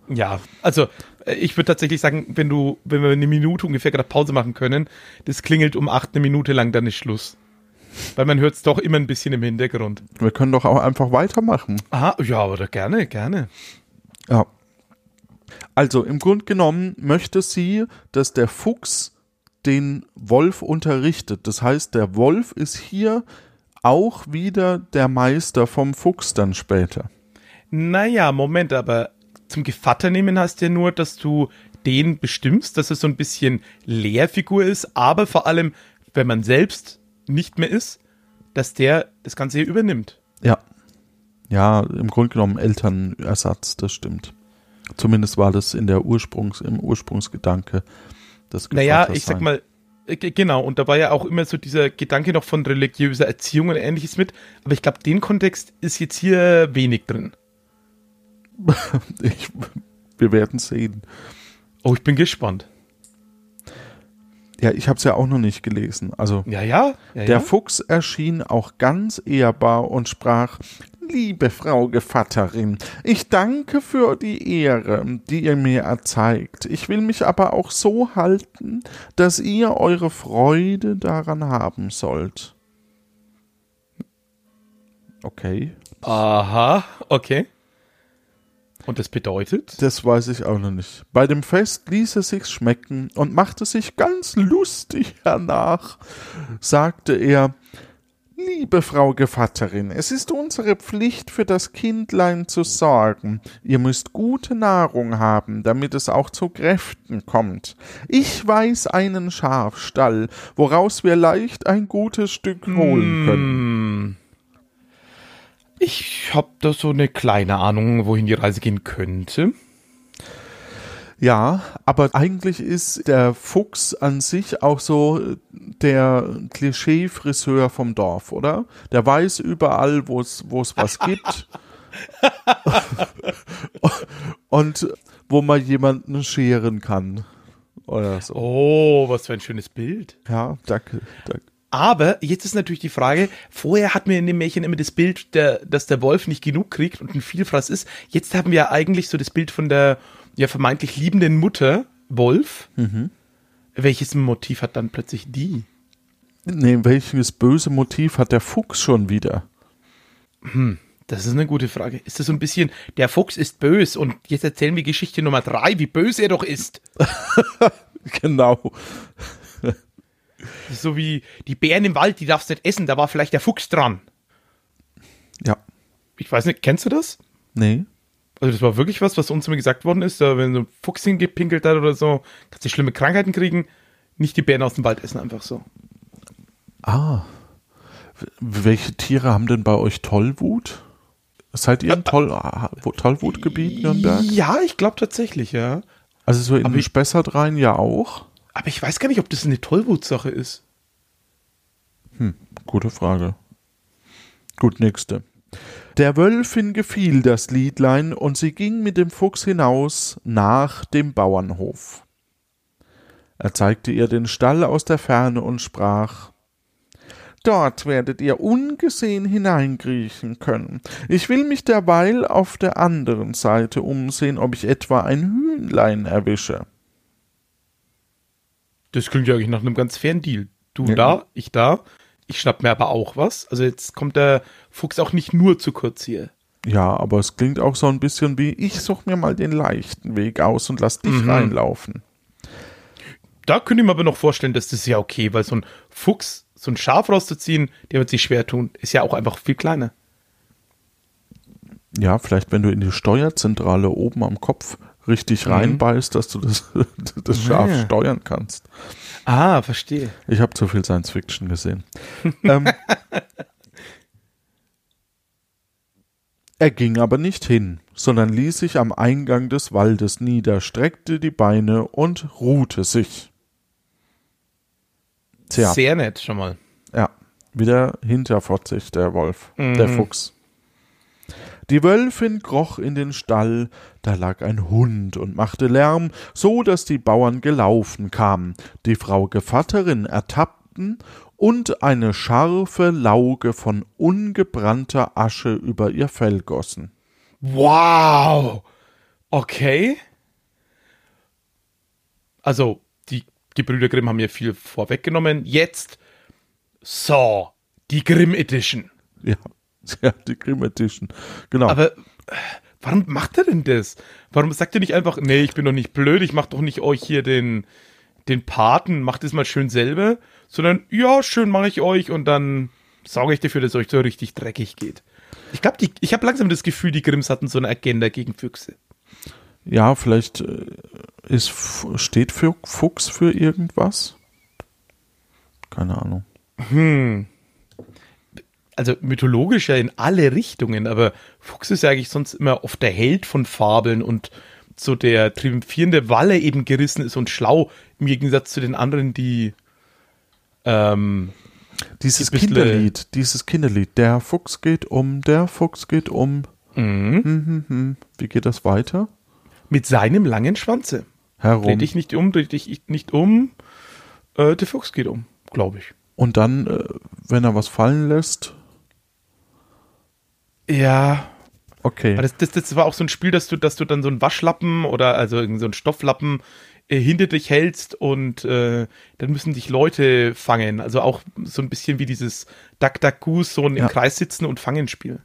Ja, also äh, ich würde tatsächlich sagen, wenn du, wenn wir eine Minute ungefähr gerade Pause machen können, das klingelt um acht eine Minute lang, dann ist Schluss. Weil man hört es doch immer ein bisschen im Hintergrund. Wir können doch auch einfach weitermachen. Aha, ja, oder gerne, gerne. Ja. Also im Grunde genommen möchte sie, dass der Fuchs den Wolf unterrichtet. Das heißt, der Wolf ist hier auch wieder der Meister vom Fuchs dann später. Naja, Moment, aber zum Gevatter nehmen heißt ja nur, dass du den bestimmst, dass er so ein bisschen Lehrfigur ist, aber vor allem, wenn man selbst nicht mehr ist, dass der das Ganze hier übernimmt. Ja. Ja, im Grunde genommen Elternersatz, das stimmt. Zumindest war das in der Ursprungs, im Ursprungsgedanke das Naja, ich sag mal, äh, genau, und da war ja auch immer so dieser Gedanke noch von religiöser Erziehung und ähnliches mit, aber ich glaube, den Kontext ist jetzt hier wenig drin. ich, wir werden sehen. Oh, ich bin gespannt. Ja, ich habe es ja auch noch nicht gelesen. Also ja, ja, ja der ja. Fuchs erschien auch ganz ehrbar und sprach: Liebe Frau Gevatterin, ich danke für die Ehre, die ihr mir erzeigt. Ich will mich aber auch so halten, dass ihr eure Freude daran haben sollt. Okay. Aha, okay. Und das bedeutet? Das weiß ich auch noch nicht. Bei dem Fest ließ er sich's schmecken und machte sich ganz lustig hernach, sagte er, Liebe Frau Gevatterin, es ist unsere Pflicht, für das Kindlein zu sorgen. Ihr müsst gute Nahrung haben, damit es auch zu Kräften kommt. Ich weiß einen Schafstall, woraus wir leicht ein gutes Stück holen können. Ich hab da so eine kleine Ahnung, wohin die Reise gehen könnte. Ja, aber eigentlich ist der Fuchs an sich auch so der Klischee-Friseur vom Dorf, oder? Der weiß überall, wo es was gibt. und wo man jemanden scheren kann. Oder so. Oh, was für ein schönes Bild. Ja, danke, danke. Aber jetzt ist natürlich die Frage, vorher hatten wir in dem Märchen immer das Bild, der, dass der Wolf nicht genug kriegt und ein Vielfraß ist. Jetzt haben wir eigentlich so das Bild von der ja vermeintlich liebenden Mutter, Wolf. Mhm. Welches Motiv hat dann plötzlich die? Nee, welches böse Motiv hat der Fuchs schon wieder? Hm, das ist eine gute Frage. Ist das so ein bisschen, der Fuchs ist böse und jetzt erzählen wir Geschichte Nummer drei, wie böse er doch ist. genau. Ist so wie die Bären im Wald, die darfst du nicht essen, da war vielleicht der Fuchs dran. Ja. Ich weiß nicht, kennst du das? Nee. Also das war wirklich was, was uns immer gesagt worden ist, wenn so ein Fuchs hingepinkelt hat oder so, kannst du schlimme Krankheiten kriegen, nicht die Bären aus dem Wald essen, einfach so. Ah. Welche Tiere haben denn bei euch Tollwut? Seid ihr im Toll Tollwutgebiet Nürnberg? Ja, ich glaube tatsächlich, ja. Also so in Aber den ich- Spessartrein ja auch? Aber ich weiß gar nicht, ob das eine Tollwutsache ist. Gute Frage. Gut, nächste. Der Wölfin gefiel das Liedlein und sie ging mit dem Fuchs hinaus nach dem Bauernhof. Er zeigte ihr den Stall aus der Ferne und sprach Dort werdet ihr ungesehen hineinkriechen können. Ich will mich derweil auf der anderen Seite umsehen, ob ich etwa ein Hühnlein erwische. Das klingt ja eigentlich nach einem ganz fairen Deal. Du Ja. da, ich da. Ich schnapp mir aber auch was. Also jetzt kommt der Fuchs auch nicht nur zu kurz hier. Ja, aber es klingt auch so ein bisschen wie, ich such mir mal den leichten Weg aus und lass dich Mhm. reinlaufen. Da könnte ich mir aber noch vorstellen, dass das ja okay, weil so ein Fuchs, so ein Schaf rauszuziehen, der wird sich schwer tun. Ist ja auch einfach viel kleiner. Ja, vielleicht wenn du in die Steuerzentrale oben am Kopf richtig reinbeißt, dass du das, das Schaf Ja. steuern kannst. Ah, verstehe. Ich habe zu viel Science Fiction gesehen. ähm, er ging aber nicht hin, sondern ließ sich am Eingang des Waldes nieder, streckte die Beine und ruhte sich. Tja, Sehr nett schon mal. ja, wieder hinterfotzig der Wolf, Mhm. der Fuchs. Die Wölfin kroch in den Stall, da lag ein Hund und machte Lärm, so dass die Bauern gelaufen kamen, die Frau Gevatterin ertappten und eine scharfe Lauge von ungebrannter Asche über ihr Fell gossen. Wow! Okay. Also, die Gebrüder Grimm haben mir viel vorweggenommen. Jetzt Saw, die Grimm Edition. Ja, ja die Grimm Edition. Genau. Aber warum macht er denn das? Warum sagt er nicht einfach, nee, ich bin doch nicht blöd, ich mach doch nicht euch hier den, den Paten, macht es mal schön selber, sondern ja, schön mache ich euch und dann sorge ich dafür, dass euch so richtig dreckig geht. Ich glaube, ich habe langsam das Gefühl, die Grimms hatten so eine Agenda gegen Füchse. ja, vielleicht äh, ist, steht für Fuchs für irgendwas? Keine Ahnung. Also mythologisch ja in alle Richtungen, aber Fuchs ist ja eigentlich sonst immer oft der Held von Fabeln und so der triumphierende Walle eben gerissen ist und schlau, im Gegensatz zu den anderen, die ähm, Dieses Die Kinderlied, dieses Kinderlied, der Fuchs geht um, der Fuchs geht um. mhm. Hm, hm, hm. Wie geht das weiter? mit seinem langen Schwanze. Herum. Dreh dich nicht um, dreh dich nicht um. Äh, der Fuchs geht um, glaube ich. Und dann, äh, wenn er was fallen lässt, Ja, okay. das, das, das war auch so ein Spiel, dass du, dass du dann so einen Waschlappen oder also so einen Stofflappen äh, hinter dich hältst und äh, dann müssen dich Leute fangen. Also auch so ein bisschen wie dieses Duck Duck Goose, so ein Ja. im Kreis sitzen und fangen Spiel.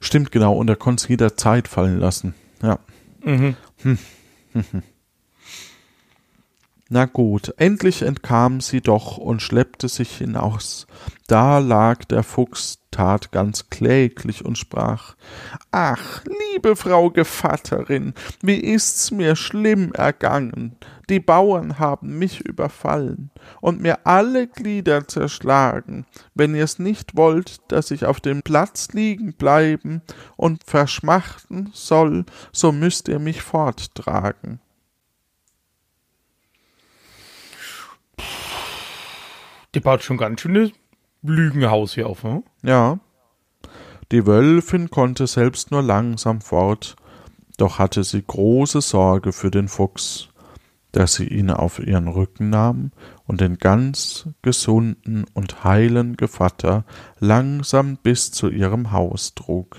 Stimmt genau, und er konnte es jederzeit fallen lassen. Ja. Mhm. Na gut, endlich entkam sie doch und schleppte sich hinaus. Da lag der Fuchs, tat ganz kläglich und sprach Ach, liebe Frau Gevatterin, wie ist's mir schlimm ergangen. Die Bauern haben mich überfallen und mir alle Glieder zerschlagen. Wenn ihr's nicht wollt, dass ich auf dem Platz liegen bleiben und verschmachten soll, so müsst ihr mich forttragen. Die baut schon ganz schönes Lügenhaus hier auf, ne? Ja. Die Wölfin konnte selbst nur langsam fort, doch hatte sie große Sorge für den Fuchs, dass sie ihn auf ihren Rücken nahm und den ganz gesunden und heilen Gevatter langsam bis zu ihrem Haus trug.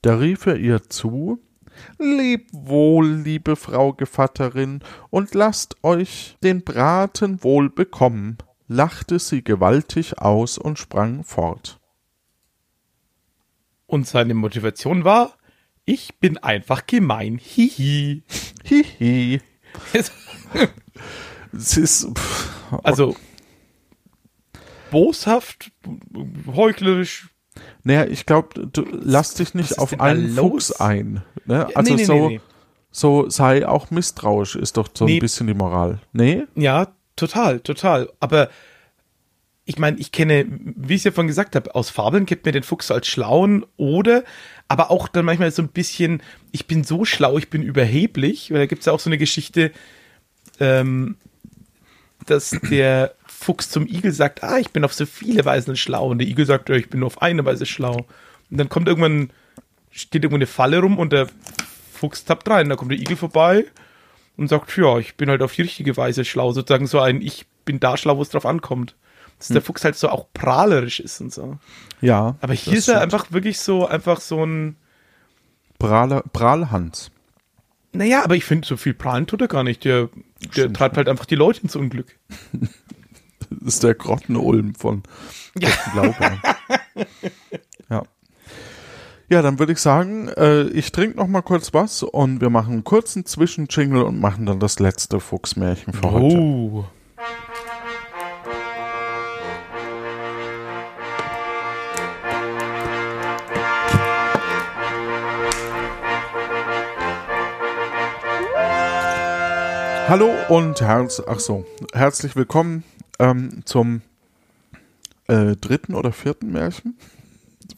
Da rief er ihr zu Leb wohl, liebe Frau Gevatterin, und lasst euch den Braten wohl bekommen, lachte sie gewaltig aus und sprang fort. Und seine Motivation war, ich bin einfach gemein. Hihi. Hihi. Es ist. Pff, also boshaft, heuchlerisch. Naja, ich glaube, du lass dich nicht auf einen? Fuchs ein. Ne? Also nee, nee, so, nee, so sei auch misstrauisch, ist doch so ein bisschen die Moral. Nee? Ja, total, total. Aber ich meine, ich kenne, wie ich es ja vorhin gesagt habe, aus Fabeln kennt mir den Fuchs als schlauen oder aber auch dann manchmal so ein bisschen, ich bin so schlau, ich bin überheblich, weil da gibt es ja auch so eine Geschichte, ähm, dass der Fuchs zum Igel sagt, ah, ich bin auf so viele Weisen schlau. Und der Igel sagt, ja, ich bin nur auf eine Weise schlau. Und dann kommt irgendwann, steht irgendwo eine Falle rum und der Fuchs tappt rein. Da kommt der Igel vorbei und sagt, ja, ich bin halt auf die richtige Weise schlau. Sozusagen so ein, ich bin da schlau, wo es drauf ankommt. Dass der Fuchs halt so auch prahlerisch ist und so. Ja. Aber hier ist er stimmt. einfach wirklich so, einfach so ein, Prahler, Prahlhans. naja, aber ich finde, so viel prahlen tut er gar nicht. Der, der treibt halt einfach die Leute ins Unglück. Das ist der Grottenulm von ja. Blaubeer. ja. Ja, dann würde ich sagen, äh, ich trinke noch mal kurz was und wir machen einen kurzen Zwischenjingle und machen dann das letzte Fuchsmärchen für heute. Oh. Hallo und herz ach so, herzlich willkommen ähm, zum äh, dritten oder vierten Märchen?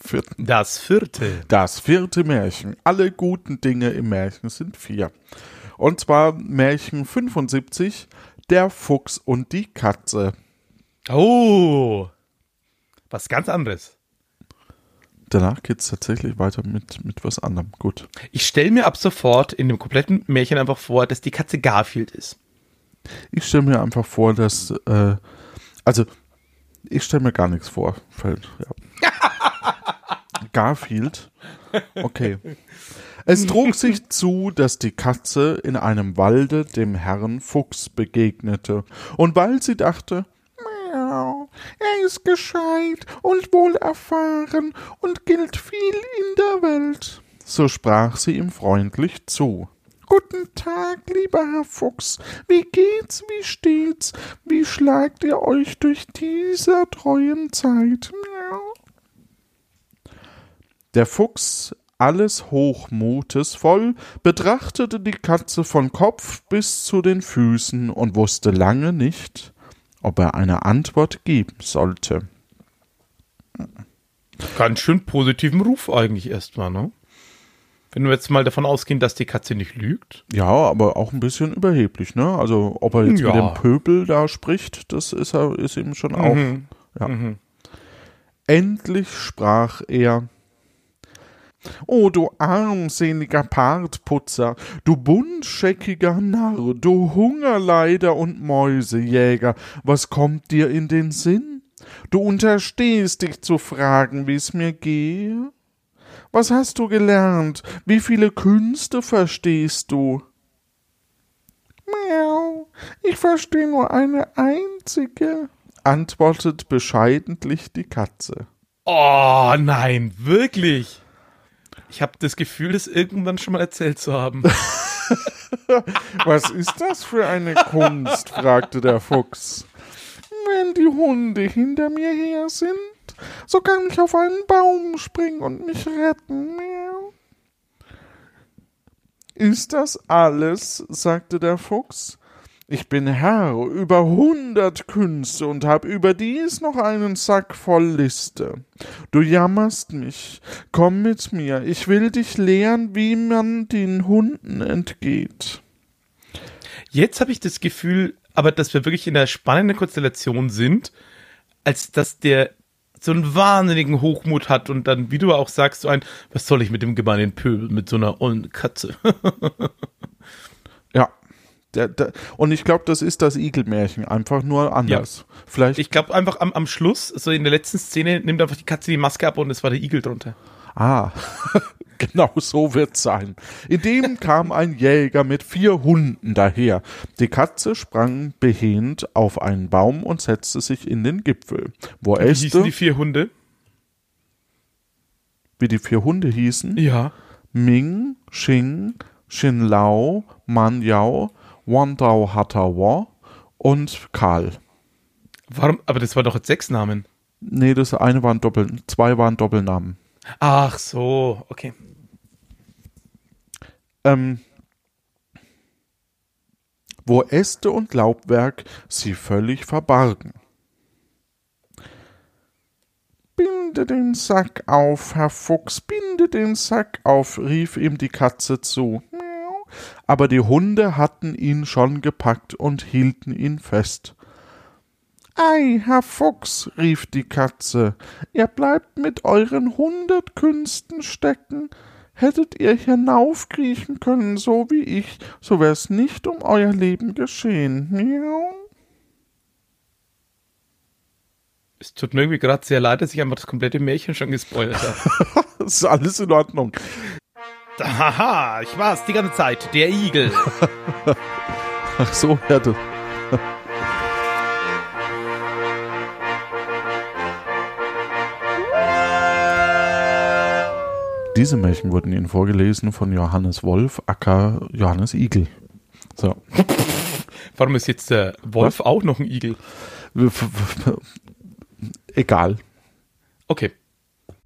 Vierten. Das vierte. Das vierte Märchen. Alle guten Dinge im Märchen sind vier. Und zwar Märchen 75, der Fuchs und die Katze. Oh. Was ganz anderes. Danach geht es tatsächlich weiter mit, mit was anderem. Gut. Ich stelle mir ab sofort in dem kompletten Märchen einfach vor, dass die Katze Garfield ist. Ich stelle mir einfach vor, dass, äh, also, ich stelle mir gar nichts vor. Ja. Garfield. Okay. Es trug sich zu, dass die Katze in einem Walde dem Herrn Fuchs begegnete. Und weil sie dachte, Miau, er ist gescheit und wohlerfahren und gilt viel in der Welt, so sprach sie ihm freundlich zu. Guten Tag, lieber Herr Fuchs. Wie geht's, wie steht's? Wie schlagt ihr euch durch dieser treuen Zeit? Miau. Der Fuchs, alles Hochmutes voll, betrachtete die Katze von Kopf bis zu den Füßen und wusste lange nicht, ob er eine Antwort geben sollte. Ganz schön positiven Ruf eigentlich erstmal, ne? Wenn wir jetzt mal davon ausgehen, dass die Katze nicht lügt. Ja, aber auch ein bisschen überheblich, ne? Also, ob er jetzt Ja. mit dem Pöbel da spricht, das ist er, ist ihm schon auch. Mhm. Ja. Endlich sprach er. O du armseliger Partputzer, du buntscheckiger Narr, du Hungerleider und Mäusejäger, was kommt dir in den Sinn? Du unterstehst dich zu fragen, wie's mir gehe? Was hast du gelernt? Wie viele Künste verstehst du? Miau, ich verstehe nur eine einzige, antwortet bescheidentlich die Katze. Oh nein, wirklich. Ich habe das Gefühl, das irgendwann schon mal erzählt zu haben. Was ist das für eine Kunst? fragte der Fuchs. Wenn die Hunde hinter mir her sind, so kann ich auf einen Baum springen und mich retten. Ist das alles? sagte der Fuchs. Ich bin Herr über hundert Künste und hab überdies noch einen Sack voll Liste. Du jammerst mich. Komm mit mir, ich will dich lehren, wie man den Hunden entgeht. Jetzt habe ich das Gefühl, aber dass wir wirklich in einer spannenden Konstellation sind, als dass der so einen wahnsinnigen Hochmut hat und dann, wie du auch sagst, so ein, was soll ich mit dem gemeinen Pöbel, mit so einer ollen Katze? Ja. Der, der, und ich glaube, das ist das Igelmärchen, einfach nur anders. Vielleicht. Ich glaube einfach am, am Schluss, so in der letzten Szene, nimmt einfach die Katze die Maske ab und es war der Igel drunter. ah, genau so wird's sein. In dem kam ein Jäger mit vier Hunden daher. Die Katze sprang behend auf einen Baum und setzte sich in den Gipfel, wo Wie hießen die vier Hunde? wie die vier Hunde hießen, Ja. Ming, Xing, Shin Lao, Man Yao, Wandao Hatawa und Karl. Warum? Aber das war doch jetzt sechs Namen. Nee, das eine waren Doppel, zwei waren Doppelnamen. Ach so, okay. Ähm, wo Äste und Laubwerk sie völlig verbargen. Binde den Sack auf, Herr Fuchs, binde den Sack auf, rief ihm die Katze zu. Aber die Hunde hatten ihn schon gepackt und hielten ihn fest. Ei, Herr Fuchs, rief die Katze, ihr bleibt mit euren hundert Künsten stecken. Hättet ihr hinaufkriechen können, so wie ich, so wär's nicht um euer Leben geschehen. Miau. Es tut mir irgendwie gerade sehr leid, dass ich einfach das komplette Märchen schon gespoilert habe. Das ist alles in Ordnung. Haha, ich war's die ganze Zeit, der Igel. Ach so, ja, du. Diese Märchen wurden Ihnen vorgelesen von Johannes Wolf, Acker Johannes Igel. So. Warum ist jetzt der Wolf auch noch ein Igel? Egal. Okay.